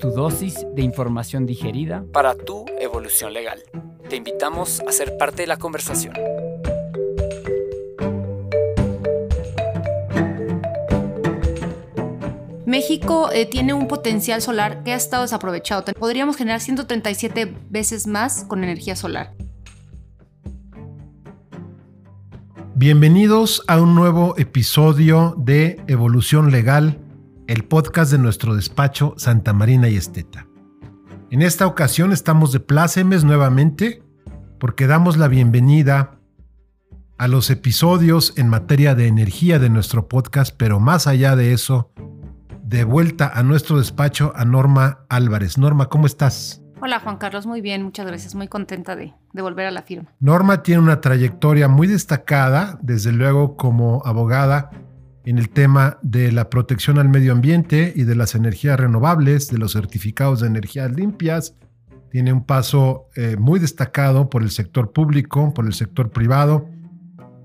Tu dosis de información digerida para tu evolución legal. Te invitamos a ser parte de la conversación. México eh, tiene un potencial solar que ha estado desaprovechado. Podríamos generar 137 veces más con energía solar. Bienvenidos a un nuevo episodio de Evolución Legal el podcast de nuestro despacho Santa Marina y Esteta. En esta ocasión estamos de plácemes nuevamente porque damos la bienvenida a los episodios en materia de energía de nuestro podcast, pero más allá de eso, de vuelta a nuestro despacho a Norma Álvarez. Norma, ¿cómo estás? Hola Juan Carlos, muy bien, muchas gracias, muy contenta de, de, volver a la firma. Norma tiene una trayectoria muy destacada, desde luego como abogada en el tema de la protección al medio ambiente y de las energías renovables, de los certificados de energías limpias. Tiene un paso eh, muy destacado por el sector público, por el sector privado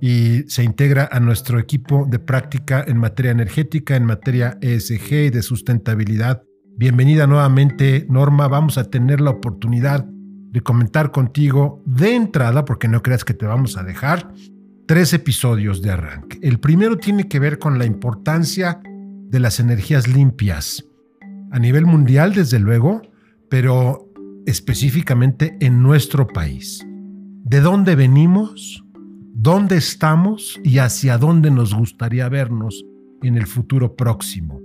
y se integra a nuestro equipo de práctica en materia energética, en materia ESG y de sustentabilidad. Bienvenida nuevamente, Norma. Vamos a tener la oportunidad de comentar contigo de entrada, porque no creas que te vamos a dejar, tres episodios de arranque. El primero tiene que ver con la importancia de las energías limpias a nivel mundial, desde luego, pero específicamente en nuestro país. ¿De dónde venimos? ¿Dónde estamos? ¿Y hacia dónde nos gustaría vernos en el futuro próximo?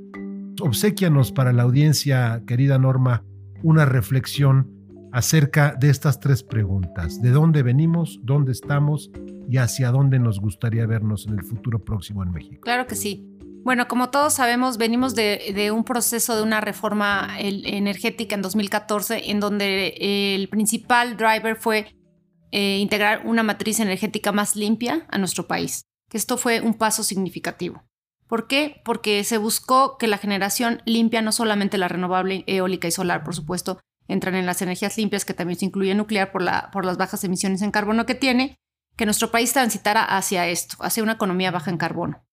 Obsequianos para la audiencia, querida Norma, una reflexión acerca de estas tres preguntas. ¿De dónde venimos? ¿Dónde estamos? y hacia dónde nos gustaría vernos en el futuro próximo en México. Claro que sí. Bueno, como todos sabemos, venimos de, un proceso de una reforma energética en 2014, en donde el principal driver fue eh, integrar una matriz energética más limpia a nuestro país. Que esto fue un paso significativo. ¿Por qué? Porque se buscó que la generación limpia, no solamente la renovable eólica y solar, por supuesto, entran en las energías limpias, que también se incluye nuclear por, la, por las bajas emisiones en carbono que tiene, que nuestro país transitara hacia esto, hacia una economía baja en carbono.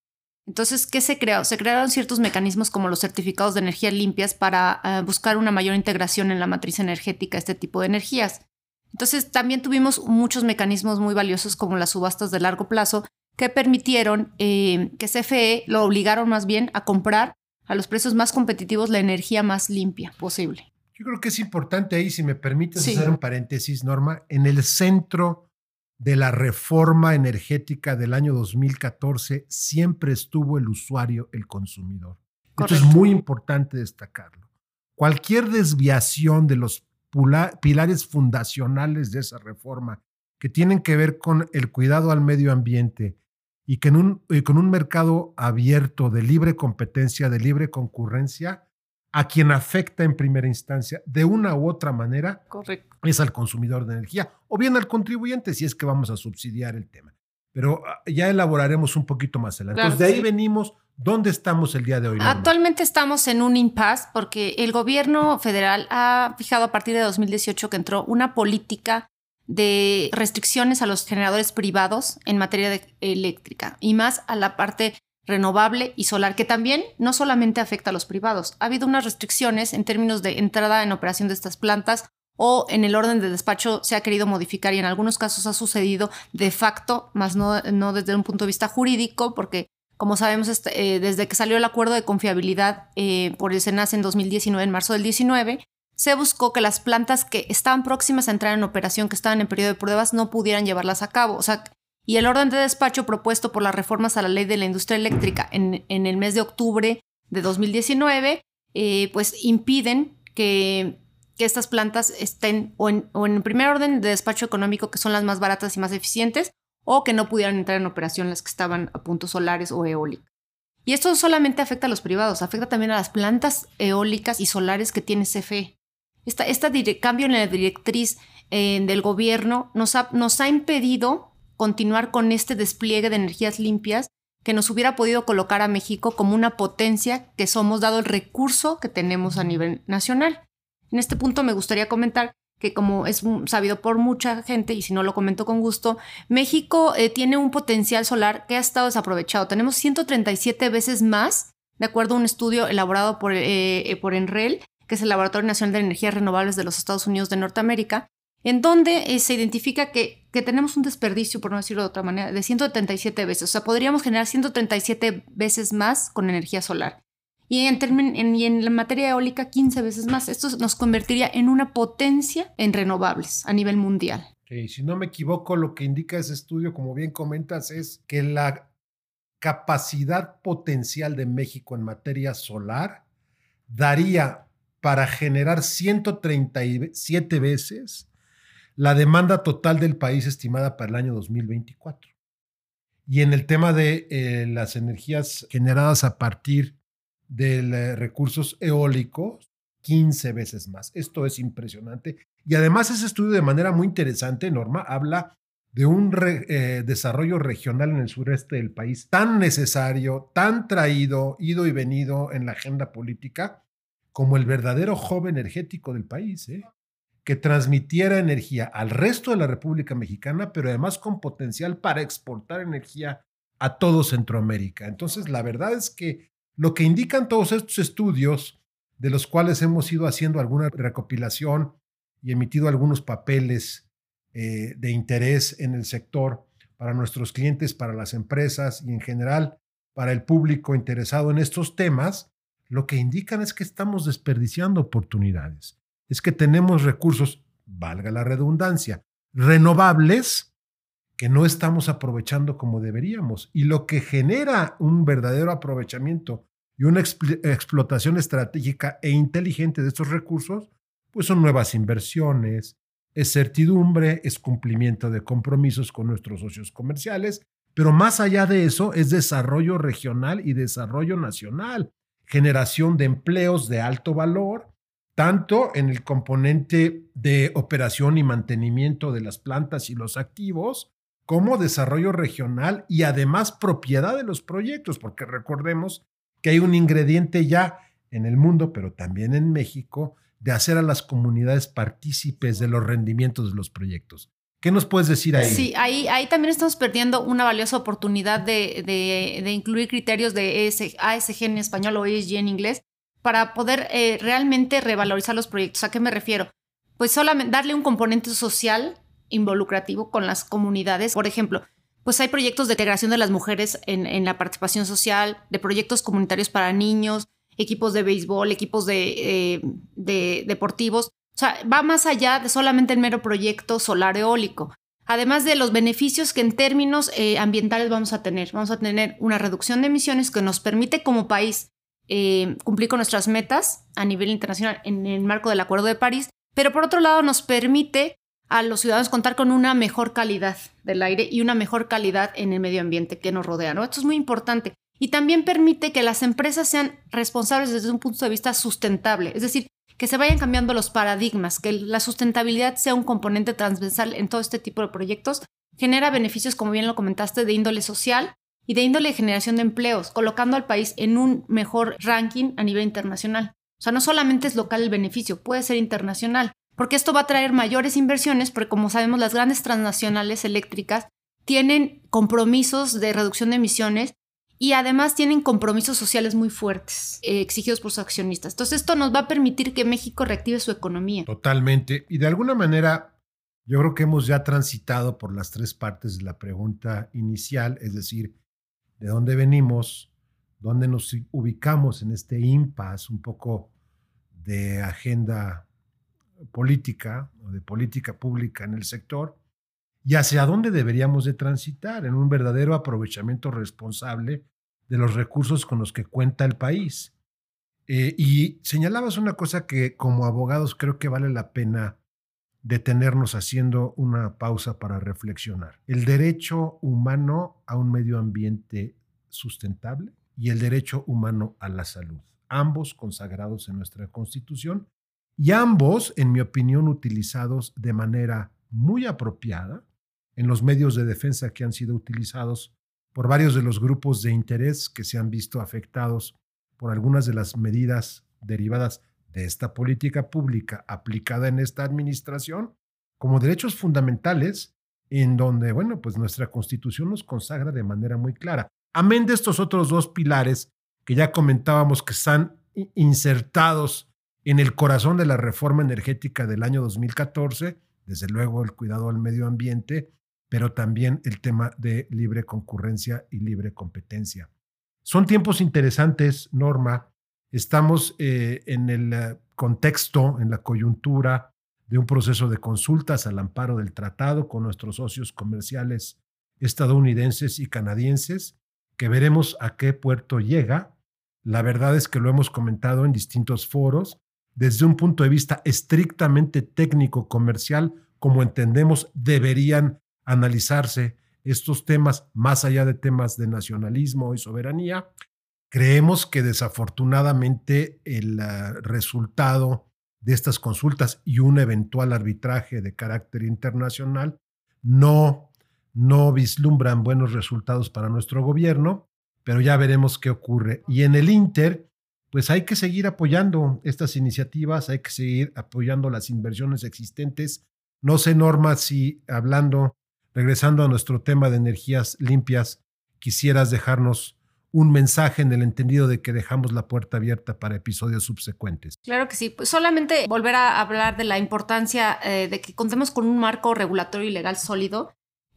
Entonces, ¿qué se creó? Se crearon ciertos mecanismos como los certificados de energía limpias para eh, buscar una mayor integración en la matriz energética, este tipo de energías. Entonces, también tuvimos muchos mecanismos muy valiosos como las subastas de largo plazo que permitieron eh, que CFE lo obligaron más bien a comprar a los precios más competitivos la energía más limpia posible. Yo creo que es importante ahí, si me permites hacer un paréntesis, Norma, en el centro de la reforma energética del año 2014 siempre estuvo el usuario, el consumidor. Esto es muy importante destacarlo. Cualquier desviación de los pilares fundacionales de esa reforma que tienen que ver con el cuidado al medio ambiente y que en un, con un mercado abierto de libre competencia, de libre concurrencia, a quien afecta en primera instancia de una u otra manera es al consumidor de energía o bien al contribuyente si es que vamos a subsidiar el tema. Pero ah, ya elaboraremos un poquito más adelante. Entonces, de ahí venimos. ¿Dónde estamos el día de hoy? Actualmente estamos en un impasse porque el gobierno federal ha fijado a partir de 2018 que entró una política de restricciones a los generadores privados en materia de eléctrica y más a la parte renovable y solar, que también no solamente afecta a los privados. Ha habido unas restricciones en términos de entrada en operación de estas plantas o en el orden de despacho se ha querido modificar y en algunos casos ha sucedido de facto, más no, desde un punto de vista jurídico, porque como sabemos, este, eh, desde que salió el acuerdo de confiabilidad eh, por el SENAS en 2019, en marzo del 19, se buscó que las plantas que estaban próximas a entrar en operación, que estaban en periodo de pruebas, no pudieran llevarlas a cabo. O sea, y el orden de despacho propuesto por las reformas a la ley de la industria eléctrica en, el mes de octubre de 2019, eh, pues impiden que, estas plantas estén o en, o primer orden de despacho económico, que son las más baratas y más eficientes, o que no pudieran entrar en operación las que estaban a puntos solares o eólicos. Y esto solamente afecta a los privados, afecta también a las plantas eólicas y solares que tiene CFE. Este cambio en la directriz eh, del gobierno nos ha impedido continuar con este despliegue de energías limpias que nos hubiera podido colocar a México como una potencia que somos dado el recurso que tenemos a nivel nacional. En este punto me gustaría comentar que como es sabido por mucha gente, y si no lo comento con gusto, México eh, tiene un potencial solar que ha estado desaprovechado. Tenemos 137 veces más, de acuerdo a un estudio elaborado por, eh, por ENREL, que es el Laboratorio Nacional de Energías Renovables de los Estados Unidos de Norteamérica, en donde eh, se identifica que, que, tenemos un desperdicio, por no decirlo de otra manera, de 137 veces. O sea, podríamos generar 137 veces más con energía solar y en, la materia eólica 15 veces más. Esto nos convertiría en una potencia en renovables a nivel mundial. si no me equivoco, lo que indica ese estudio, como bien comentas, es que la capacidad potencial de México en materia solar daría para generar 137 veces la demanda total del país estimada para el año 2024. Y en el tema de eh, las energías generadas a partir de eh, recursos eólicos 15 veces más. Esto es impresionante. Y además ese estudio de manera muy interesante, Norma, habla de un eh, desarrollo regional en el sureste del país tan necesario, tan traído, ido y venido en la agenda política, como el verdadero joven energético del país, ¿eh? Que transmitiera energía al resto de la República Mexicana, pero además con potencial para exportar energía a todo Centroamérica. Entonces, la verdad es que lo que indican todos estos estudios, de los cuales hemos ido haciendo alguna recopilación y emitido algunos papeles eh, de interés en el sector para nuestros clientes, para las empresas y en general para el público interesado en estos temas, lo que indican es que estamos desperdiciando oportunidades. Es que tenemos recursos, valga la redundancia, renovables que no estamos aprovechando como deberíamos. Y lo que genera un verdadero aprovechamiento y una explotación estratégica e inteligente de estos recursos, pues son nuevas inversiones, es certidumbre, es cumplimiento de compromisos con nuestros socios comerciales, pero más allá de eso es desarrollo regional y desarrollo nacional, generación de empleos de alto valor, tanto en el componente de operación y mantenimiento de las plantas y los activos, como desarrollo regional y además propiedad de los proyectos, porque recordemos que hay un ingrediente ya en el mundo, pero también en México, de hacer a las comunidades partícipes de los rendimientos de los proyectos. ¿Qué nos puedes decir ahí? Sí, ahí, también estamos perdiendo una valiosa oportunidad de, incluir criterios de ASG en español o ESG en inglés para poder eh, realmente revalorizar los proyectos. ¿A qué me refiero? Pues solamente darle un componente social involucrativo con las comunidades. Por ejemplo, pues hay proyectos de integración de las mujeres en, la participación social, de proyectos comunitarios para niños, equipos de béisbol, equipos de, eh, de deportivos. O sea, va más allá de solamente el mero proyecto solar eólico. Además de los beneficios que en términos eh, ambientales vamos a tener. Vamos a tener una reducción de emisiones que nos permite como país eh, cumplir con nuestras metas a nivel internacional en el marco del Acuerdo de París, pero por otro lado nos permite a los ciudadanos contar con una mejor calidad del aire y una mejor calidad en el medio ambiente que nos rodea. Esto es muy importante. Y también permite que las empresas sean responsables desde un punto de vista sustentable, es decir, que se vayan cambiando los paradigmas, que la sustentabilidad sea un componente transversal en todo este tipo de proyectos, genera beneficios, como bien lo comentaste, de índole social y de índole de generación de empleos, colocando al país en un mejor ranking a nivel internacional. O sea, no solamente es local el beneficio, puede ser internacional porque esto va a traer mayores inversiones, porque como sabemos las grandes transnacionales eléctricas tienen compromisos de reducción de emisiones y además tienen compromisos sociales muy fuertes eh, exigidos por sus accionistas. Entonces esto nos va a permitir que México reactive su economía. Totalmente. Y de alguna manera, yo creo que hemos ya transitado por las tres partes de la pregunta inicial, es decir, de dónde venimos, dónde nos ubicamos en este impasse un poco de agenda política o de política pública en el sector y hacia dónde deberíamos de transitar en un verdadero aprovechamiento responsable de los recursos con los que cuenta el país. Eh, y señalabas una cosa que como abogados creo que vale la pena detenernos haciendo una pausa para reflexionar. El derecho humano a un medio ambiente sustentable. y el derecho humano a la salud, ambos consagrados en nuestra Constitución y ambos, en mi opinión, utilizados de manera muy apropiada en los medios de defensa que han sido utilizados por varios de los grupos de interés que se han visto afectados por algunas de las medidas derivadas de esta política pública aplicada en esta administración como derechos fundamentales en donde, bueno, pues nuestra constitución nos consagra de manera muy clara. Amén de estos otros dos pilares que ya comentábamos que están insertados en el corazón de la reforma energética del año 2014, desde luego el cuidado al medio ambiente, pero también el tema de libre concurrencia y libre competencia. Son tiempos interesantes, Norma. Estamos eh, en el eh, contexto, en la coyuntura de un proceso de consultas al amparo del tratado con nuestros socios comerciales estadounidenses y canadienses, que veremos a qué puerto llega. La verdad es que lo hemos comentado en distintos foros, desde un punto de vista estrictamente técnico comercial, como entendemos deberían analizarse estos temas más allá de temas de nacionalismo y soberanía. Creemos que desafortunadamente el ah, resultado de estas consultas y un eventual arbitraje de carácter internacional no, no vislumbran buenos resultados para nuestro gobierno, pero ya veremos qué ocurre. Y en el Inter, pues hay que seguir apoyando estas iniciativas, hay que seguir apoyando las inversiones existentes. No sé, Norma, si hablando, regresando a nuestro tema de energías limpias, quisieras dejarnos un mensaje en el entendido de que dejamos la puerta abierta para episodios subsecuentes. Claro que sí. Pues solamente volver a hablar de la importancia eh, de que contemos con un marco regulatorio y legal sólido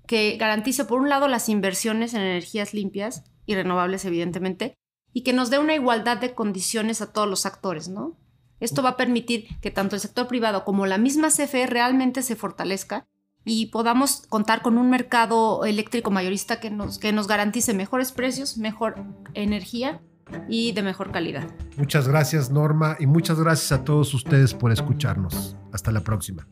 que garantice, por un lado, las inversiones en energías limpias y renovables, evidentemente, y que nos dé una igualdad de condiciones a todos los actores, ¿no? Esto va a permitir que tanto el sector privado como la misma CFE realmente se fortalezca y podamos contar con un mercado eléctrico mayorista que nos, que nos garantice mejores precios, mejor energía y de mejor calidad. Muchas gracias Norma y muchas gracias a todos ustedes por escucharnos. Hasta la próxima.